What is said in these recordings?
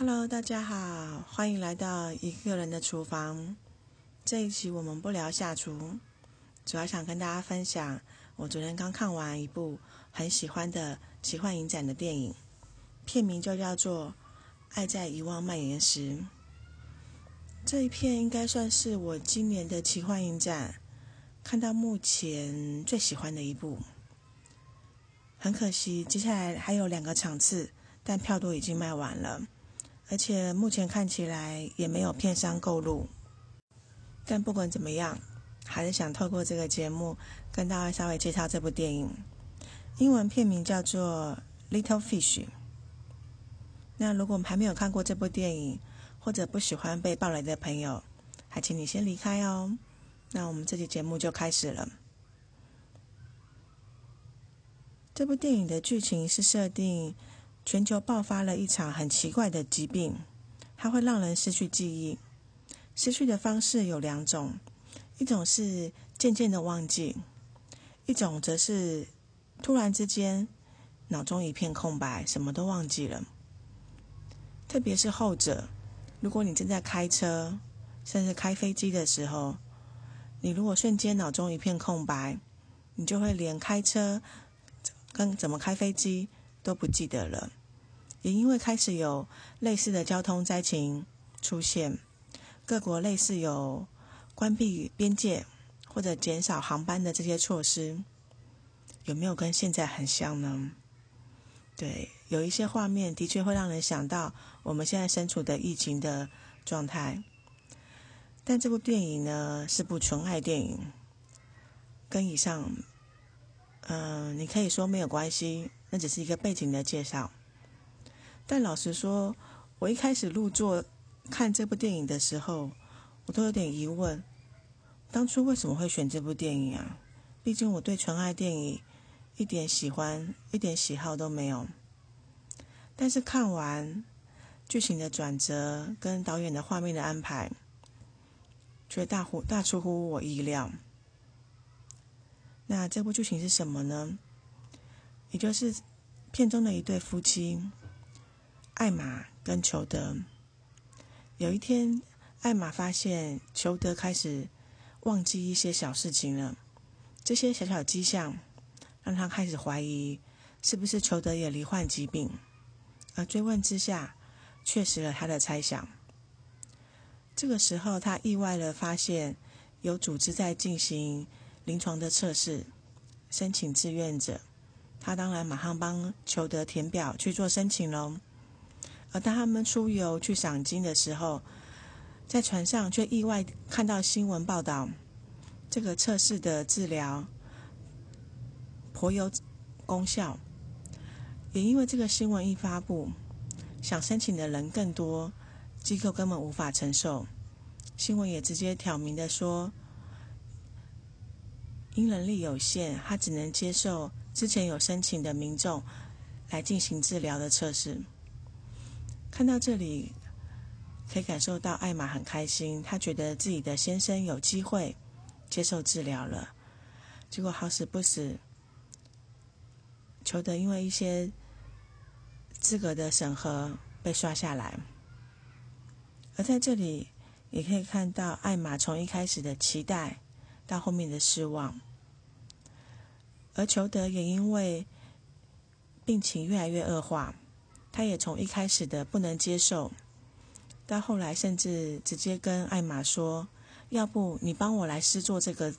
Hello，大家好，欢迎来到一个人的厨房。这一期我们不聊下厨，主要想跟大家分享我昨天刚看完一部很喜欢的奇幻影展的电影，片名就叫做《爱在遗忘蔓延时》。这一片应该算是我今年的奇幻影展看到目前最喜欢的一部。很可惜，接下来还有两个场次，但票都已经卖完了。而且目前看起来也没有片商购入，但不管怎么样，还是想透过这个节目跟大家稍微介绍这部电影。英文片名叫做《Little Fish》。那如果还没有看过这部电影，或者不喜欢被暴雷的朋友，还请你先离开哦。那我们这期节目就开始了。这部电影的剧情是设定。全球爆发了一场很奇怪的疾病，它会让人失去记忆。失去的方式有两种，一种是渐渐的忘记，一种则是突然之间脑中一片空白，什么都忘记了。特别是后者，如果你正在开车，甚至开飞机的时候，你如果瞬间脑中一片空白，你就会连开车跟怎么开飞机都不记得了。也因为开始有类似的交通灾情出现，各国类似有关闭边界或者减少航班的这些措施，有没有跟现在很像呢？对，有一些画面的确会让人想到我们现在身处的疫情的状态。但这部电影呢是部纯爱电影，跟以上，嗯，你可以说没有关系，那只是一个背景的介绍。但老实说，我一开始入座看这部电影的时候，我都有点疑问：当初为什么会选这部电影啊？毕竟我对纯爱电影一点喜欢、一点喜好都没有。但是看完剧情的转折跟导演的画面的安排，却大乎大出乎我意料。那这部剧情是什么呢？也就是片中的一对夫妻。艾玛跟裘德，有一天，艾玛发现裘德开始忘记一些小事情了。这些小小迹象让他开始怀疑，是不是裘德也罹患疾病。而追问之下，确实了他的猜想。这个时候，他意外的发现有组织在进行临床的测试，申请志愿者。他当然马上帮裘德填表去做申请喽。而当他们出游去赏金的时候，在船上却意外看到新闻报道，这个测试的治疗颇有功效。也因为这个新闻一发布，想申请的人更多，机构根本无法承受。新闻也直接挑明的说，因能力有限，他只能接受之前有申请的民众来进行治疗的测试。看到这里，可以感受到艾玛很开心，她觉得自己的先生有机会接受治疗了。结果好死不死，裘德因为一些资格的审核被刷下来。而在这里，也可以看到艾玛从一开始的期待到后面的失望，而裘德也因为病情越来越恶化。他也从一开始的不能接受，到后来甚至直接跟艾玛说：“要不你帮我来试做这个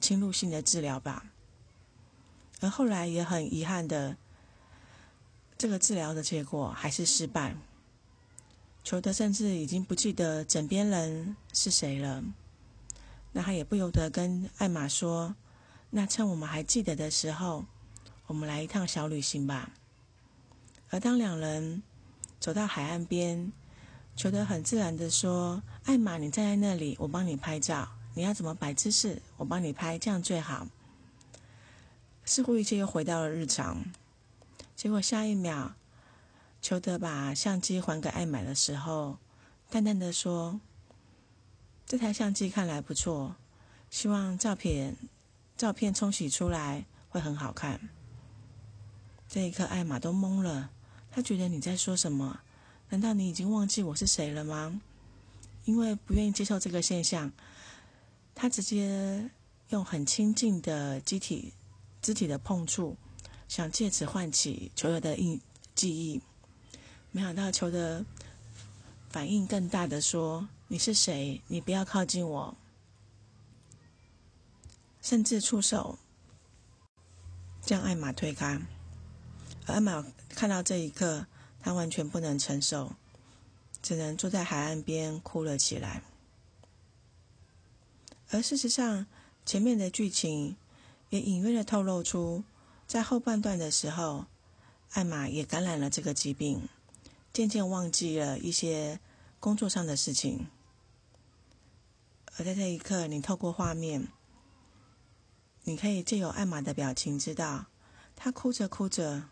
侵入性的治疗吧。”而后来也很遗憾的，这个治疗的结果还是失败。裘德甚至已经不记得枕边人是谁了，那他也不由得跟艾玛说：“那趁我们还记得的时候，我们来一趟小旅行吧。”而当两人走到海岸边，裘德很自然的说：“艾玛，你站在那里，我帮你拍照。你要怎么摆姿势，我帮你拍，这样最好。”似乎一切又回到了日常。结果下一秒，裘德把相机还给艾玛的时候，淡淡的说：“这台相机看来不错，希望照片照片冲洗出来会很好看。”这一刻，艾玛都懵了。他觉得你在说什么？难道你已经忘记我是谁了吗？因为不愿意接受这个现象，他直接用很亲近的肢体、肢体的碰触，想借此唤起裘德的印记忆。没想到裘德反应更大的说：“你是谁？你不要靠近我！”甚至出手将艾玛推开。而艾玛看到这一刻，他完全不能承受，只能坐在海岸边哭了起来。而事实上，前面的剧情也隐约的透露出，在后半段的时候，艾玛也感染了这个疾病，渐渐忘记了一些工作上的事情。而在这一刻，你透过画面，你可以借由艾玛的表情，知道她哭着哭着。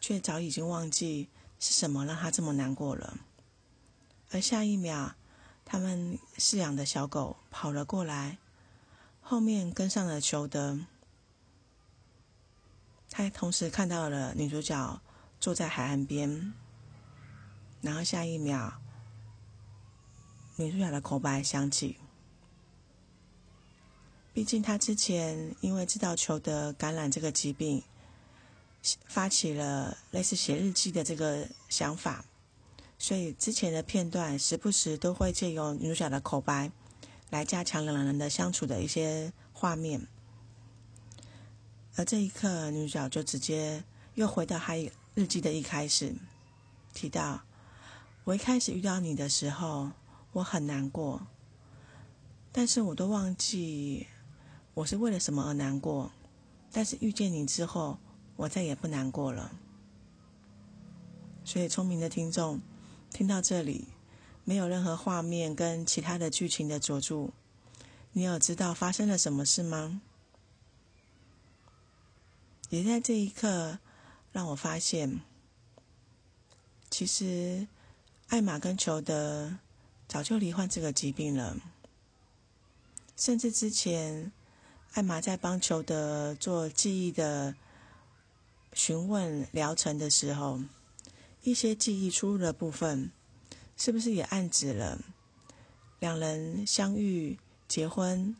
却早已经忘记是什么让他这么难过了。而下一秒，他们饲养的小狗跑了过来，后面跟上了裘德。他同时看到了女主角坐在海岸边，然后下一秒，女主角的口白响起。毕竟他之前因为知道裘德感染这个疾病。发起了类似写日记的这个想法，所以之前的片段时不时都会借用女主角的口白来加强两人的相处的一些画面。而这一刻，女主角就直接又回到她日记的一开始，提到：“我一开始遇到你的时候，我很难过，但是我都忘记我是为了什么而难过。但是遇见你之后。”我再也不难过了。所以，聪明的听众听到这里，没有任何画面跟其他的剧情的佐助，你有知道发生了什么事吗？也在这一刻，让我发现，其实艾玛跟裘德早就罹患这个疾病了，甚至之前艾玛在帮裘德做记忆的。询问疗程的时候，一些记忆出入的部分，是不是也暗指了两人相遇、结婚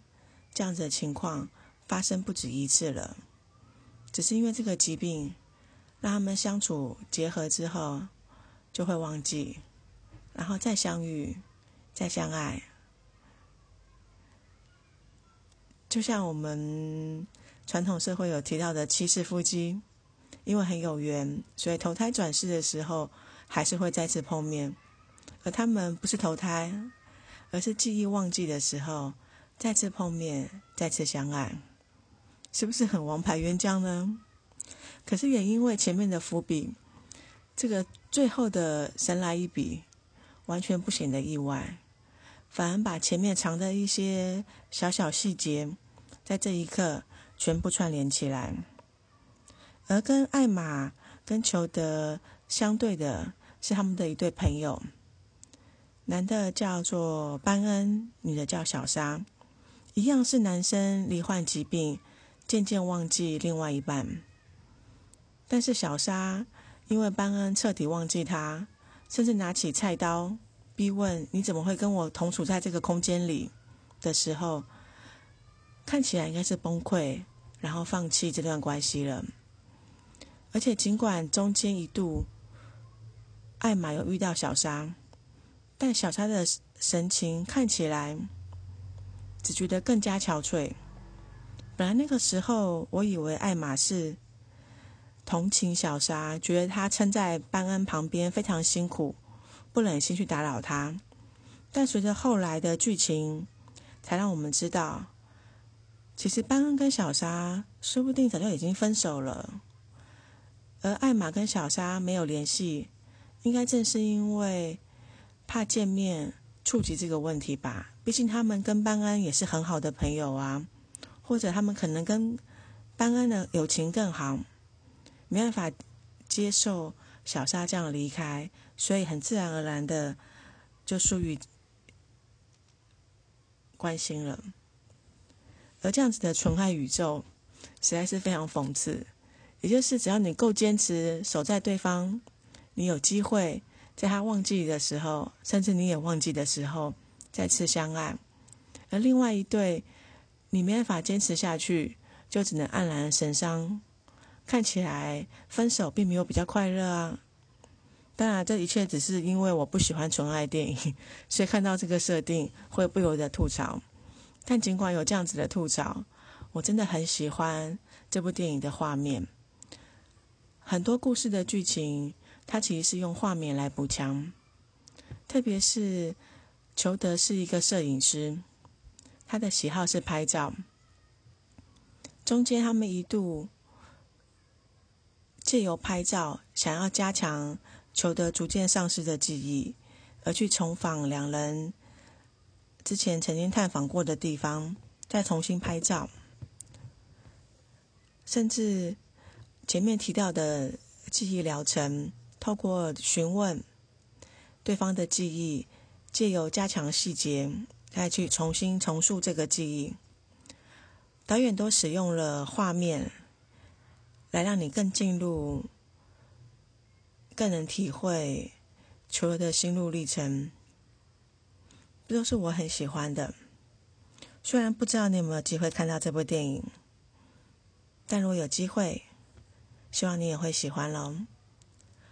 这样子的情况发生不止一次了？只是因为这个疾病，让他们相处结合之后就会忘记，然后再相遇、再相爱，就像我们传统社会有提到的七世夫妻。因为很有缘，所以投胎转世的时候还是会再次碰面。而他们不是投胎，而是记忆忘记的时候再次碰面，再次相爱，是不是很王牌冤家呢？可是也因为前面的伏笔，这个最后的神来一笔，完全不显得意外，反而把前面藏的一些小小细节，在这一刻全部串联起来。而跟艾玛、跟裘德相对的是他们的一对朋友，男的叫做班恩，女的叫小莎，一样是男生罹患疾病，渐渐忘记另外一半。但是小莎因为班恩彻底忘记他，甚至拿起菜刀逼问：“你怎么会跟我同处在这个空间里？”的时候，看起来应该是崩溃，然后放弃这段关系了。而且，尽管中间一度艾玛有遇到小沙，但小沙的神情看起来只觉得更加憔悴。本来那个时候，我以为艾玛是同情小沙，觉得他撑在班恩旁边非常辛苦，不忍心去打扰他。但随着后来的剧情，才让我们知道，其实班恩跟小沙说不定早就已经分手了。而艾玛跟小莎没有联系，应该正是因为怕见面触及这个问题吧。毕竟他们跟班安也是很好的朋友啊，或者他们可能跟班安的友情更好，没办法接受小莎这样离开，所以很自然而然的就疏于关心了。而这样子的纯爱宇宙，实在是非常讽刺。也就是，只要你够坚持，守在对方，你有机会在他忘记的时候，甚至你也忘记的时候，再次相爱；而另外一对，你没办法坚持下去，就只能黯然神伤。看起来分手并没有比较快乐啊。当然，这一切只是因为我不喜欢纯爱电影，所以看到这个设定会不由得吐槽。但尽管有这样子的吐槽，我真的很喜欢这部电影的画面。很多故事的剧情，它其实是用画面来补强。特别是裘德是一个摄影师，他的喜好是拍照。中间他们一度借由拍照，想要加强裘德逐渐丧失的记忆，而去重访两人。之前曾经探访过的地方，再重新拍照，甚至前面提到的记忆疗程，透过询问对方的记忆，借由加强细节，再去重新重塑这个记忆。导演都使用了画面，来让你更进入，更能体会球的心路历程。这都是我很喜欢的。虽然不知道你有没有机会看到这部电影，但如果有机会，希望你也会喜欢喽。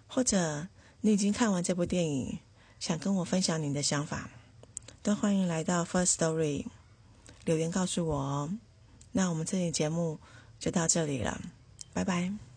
或者你已经看完这部电影，想跟我分享你的想法，都欢迎来到 First Story 留言告诉我哦。那我们这期节目就到这里了，拜拜。